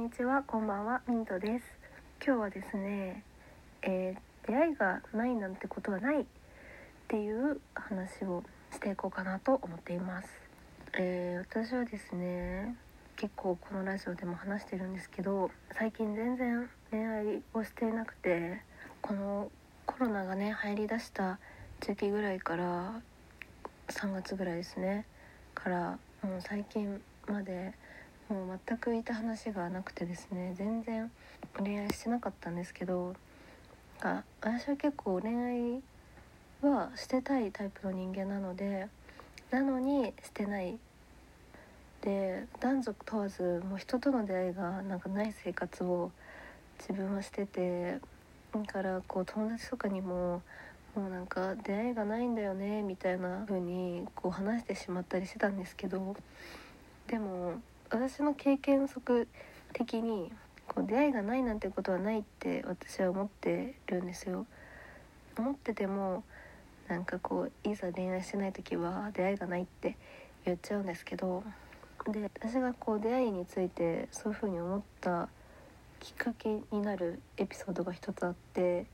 んにちは、こんばんは、ミントです。今日はですね、えー出会いがないなんてことはないっていう話をしていこうかなと思っています。えー私はですね、結構このラジオでも話してるんですけど、最近全然恋愛をしていなくて、このコロナがね入りだした時期ぐらいから3月ぐらいですねからもう最近までもう全くいた話がなくてですね全然恋愛してなかったんですけどあ私は結構恋愛はしてたいタイプの人間なのでなのにしてない。で男女問わずもう人との出会いがなんかない生活を自分はしててだからこう友達とかにももうなんか出会いがないんだよねみたいな風にこう話してしまったりしてたんですけどでも私の経験則的にこう出会いがないなんてことはないって私は思ってるんですよ。思っててもなんかこういざ恋愛してない時は出会いがないって言っちゃうんですけどで私がこう出会いについてそういう風に思ったきっかけになるエピソードが一つあって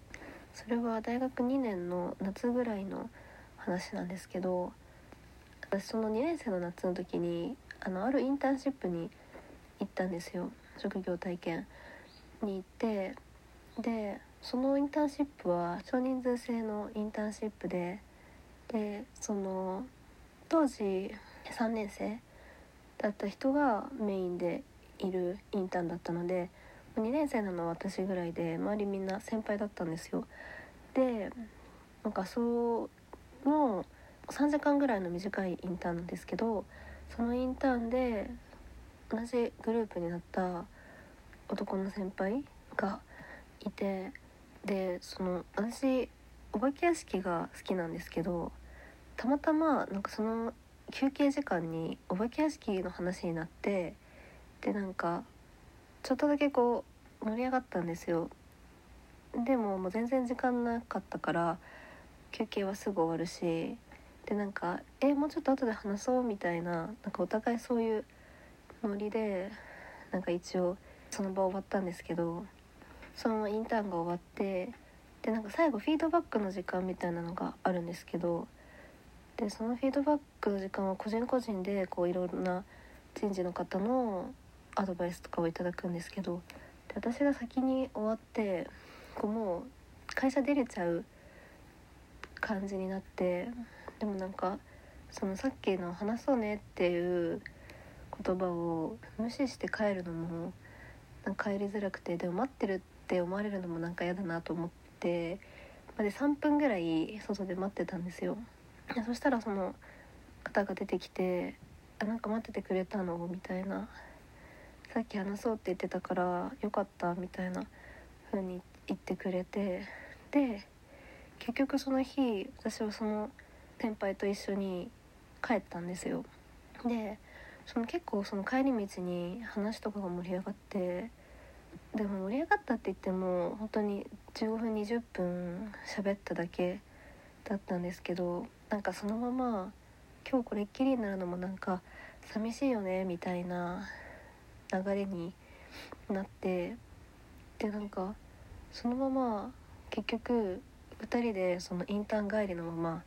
それは大学2年の夏ぐらいの話なんですけど私その2年生の夏の時にあのあるインターンシップに行ったんですよ。職業体験に行って。でそのインターンシップは少人数制のインターンシップで。でその当時3年生だった人がメインでいるインターンだったので。2年生なのは私ぐらいで周りみんな先輩だったんですよ。でなんかその3時間ぐらいの短いインターンなんですけど。そのインターンで同じグループになった男の先輩がいてでその私お化け屋敷が好きなんですけどたまたまなんかその休憩時間にお化け屋敷の話になってでなんかちょっとだけこう盛り上がったんですよ。でももう全然時間なかったから休憩はすぐ終わるしでなんか「えもうちょっと後で話そう」みたいななんかお互いそういうノリでなんか一応その場終わったんですけどそのインターンが終わってでなんか最後フィードバックの時間みたいなのがあるんですけどでそのフィードバックの時間は個人個人でこういろんな人事の方のアドバイスとかをいただくんですけどで私が先に終わってこうもう会社出れちゃう感じになってでもなんかそのさっきの「話そうね」っていう言葉を無視して帰るのもなんか帰りづらくてでも待ってるって思われるのもなんか嫌だなと思ってまで3分ぐらい外で待ってたんですよ。そしたらその方が出てきて「あなんか待っててくれたの?」みたいな「さっき話そうって言ってたからよかった」みたいな風に言ってくれてで結局その日私はその先輩と一緒に帰ったんですよ。でその結構その帰り道に話とかが盛り上がってでも盛り上がったって言っても本当に15分20分喋っただけだったんですけどなんかそのまま今日これっきりになるのもなんか寂しいよねみたいな流れになってでなんかそのまま結局2人でそのインターン帰りのまま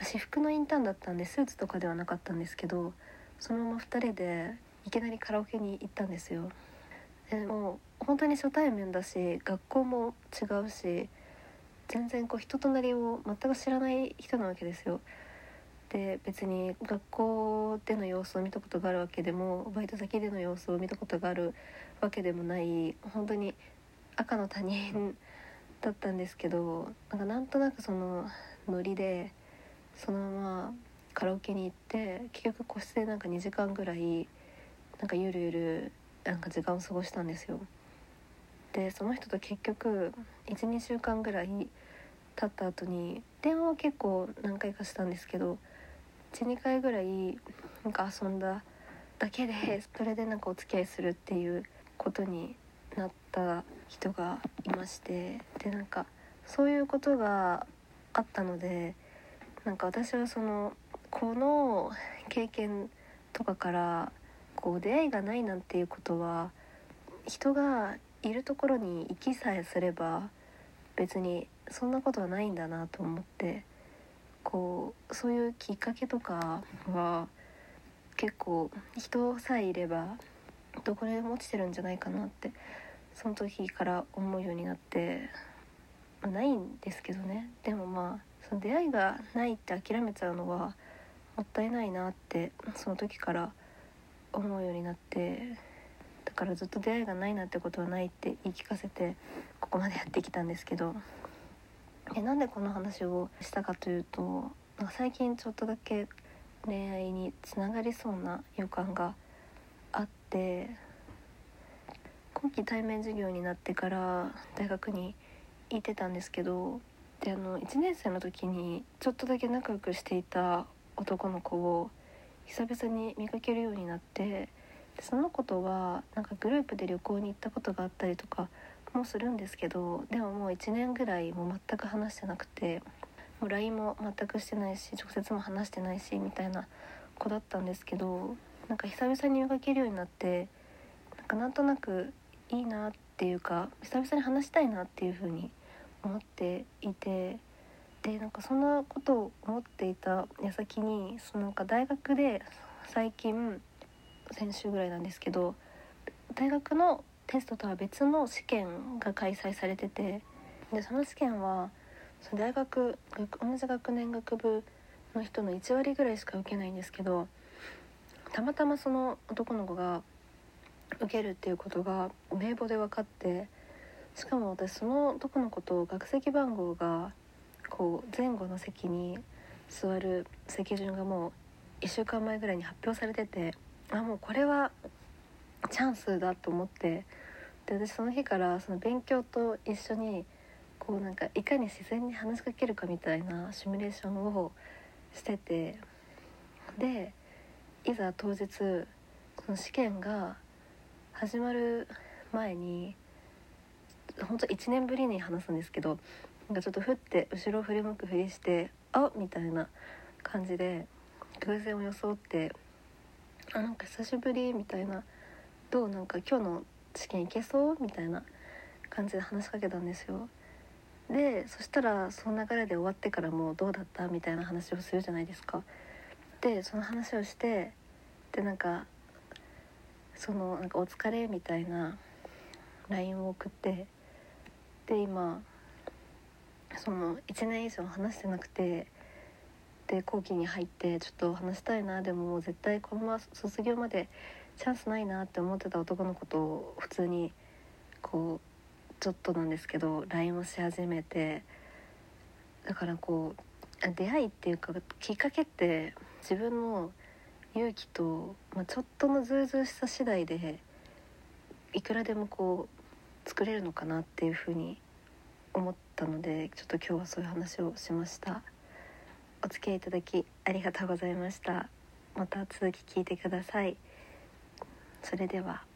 私服のインターンだったんでスーツとかではなかったんですけどそのまま2人でいきなりカラオケに行ったんですよ。でもう本当に初対面だし学校も違うし全然こう人となりを全く知らない人なわけですよ。で別に学校での様子を見たことがあるわけでもバイト先での様子を見たことがあるわけでもない本当に赤の他人だったんですけどなんかなんとなくそのノリでそのままカラオケに行って結局個室でなんか2時間ぐらいなんかゆるゆるなんか時間を過ごしたんですよ。でその人と結局12週間ぐらい経った後に電話は結構何回かしたんですけど12回ぐらいなんか遊んだだけでそれでなんかお付き合いするっていうことになった人がいましてでなんかそういうことがあったのでなんか私はそのこの経験とかからこう出会いがないなんていうことは人がいるところに行きさえすれば別にそんなことはないんだなと思ってこうそういうきっかけとかは結構人さえいればどこでも落ちてるんじゃないかなってその時から思うようになって。ないんですけどね。でもまあその出会いがないって諦めちゃうのはもったいないなってその時から思うようになってだからずっと出会いがないなんてことはないって言い聞かせてここまでやってきたんですけど。えなんでこの話をしたかというと最近ちょっとだけ恋愛につながりそうな予感があって今期対面授業になってから大学に行ってたんですけどであの1年生の時にちょっとだけ仲良くしていた男の子を久々に見かけるようになってでその子とはなんかグループで旅行に行ったことがあったりとかもするんですけどでももう1年ぐらいも全く話してなくてもう LINE も全くしてないし直接も話してないしみたいな子だったんですけどなんか久々に見かけるようになってなんかなんとなくいいなっていうか久々に話したいなっていう風に思っていてでなんかそんなことを思っていた矢先にそのなんか大学で最近先週ぐらいなんですけど大学のテストとは別の試験が開催されててでその試験はその大学同じ学年学部の人の1割ぐらいしか受けないんですけどたまたまその男の子が受けるっていうことが名簿で分かってしかも私その男の子と学籍番号がこう前後の席に座る席順がもう1週間前ぐらいに発表されててあもうこれはチャンスだと思って。で私その日からその勉強と一緒にこうなんかいかに自然に話しかけるかみたいなシミュレーションをしててでいざ当日その試験が始まる前に本当1年ぶりに話すんですけどなんかちょっとふって後ろ振り向くふりして「あみたいな感じで偶然を装って「あなんか久しぶり」みたいな「どうなんか今日の試験いけそう?」みたいな感じで話しかけたんですよ。でそしたらその流れで終わってからも「どうだった?」みたいな話をするじゃないですか。でその話をしてでなんかそのなんか「お疲れ」みたいな LINE を送ってで今その1年以上話してなくてで後期に入ってちょっと話したいなでも絶対このまま卒業までチャンスないなって思ってた男の子と普通にこうちょっとなんですけど LINE をし始めてだからこう出会いっていうかきっかけって自分の勇気と、まあ、ちょっとのズうずうしさ次第でいくらでもこう作れるのかなっていうふうに思ったのでちょっと今日はそういう話をしました。お付き合いいただきありがとうございました。また続き聞いてください。それでは。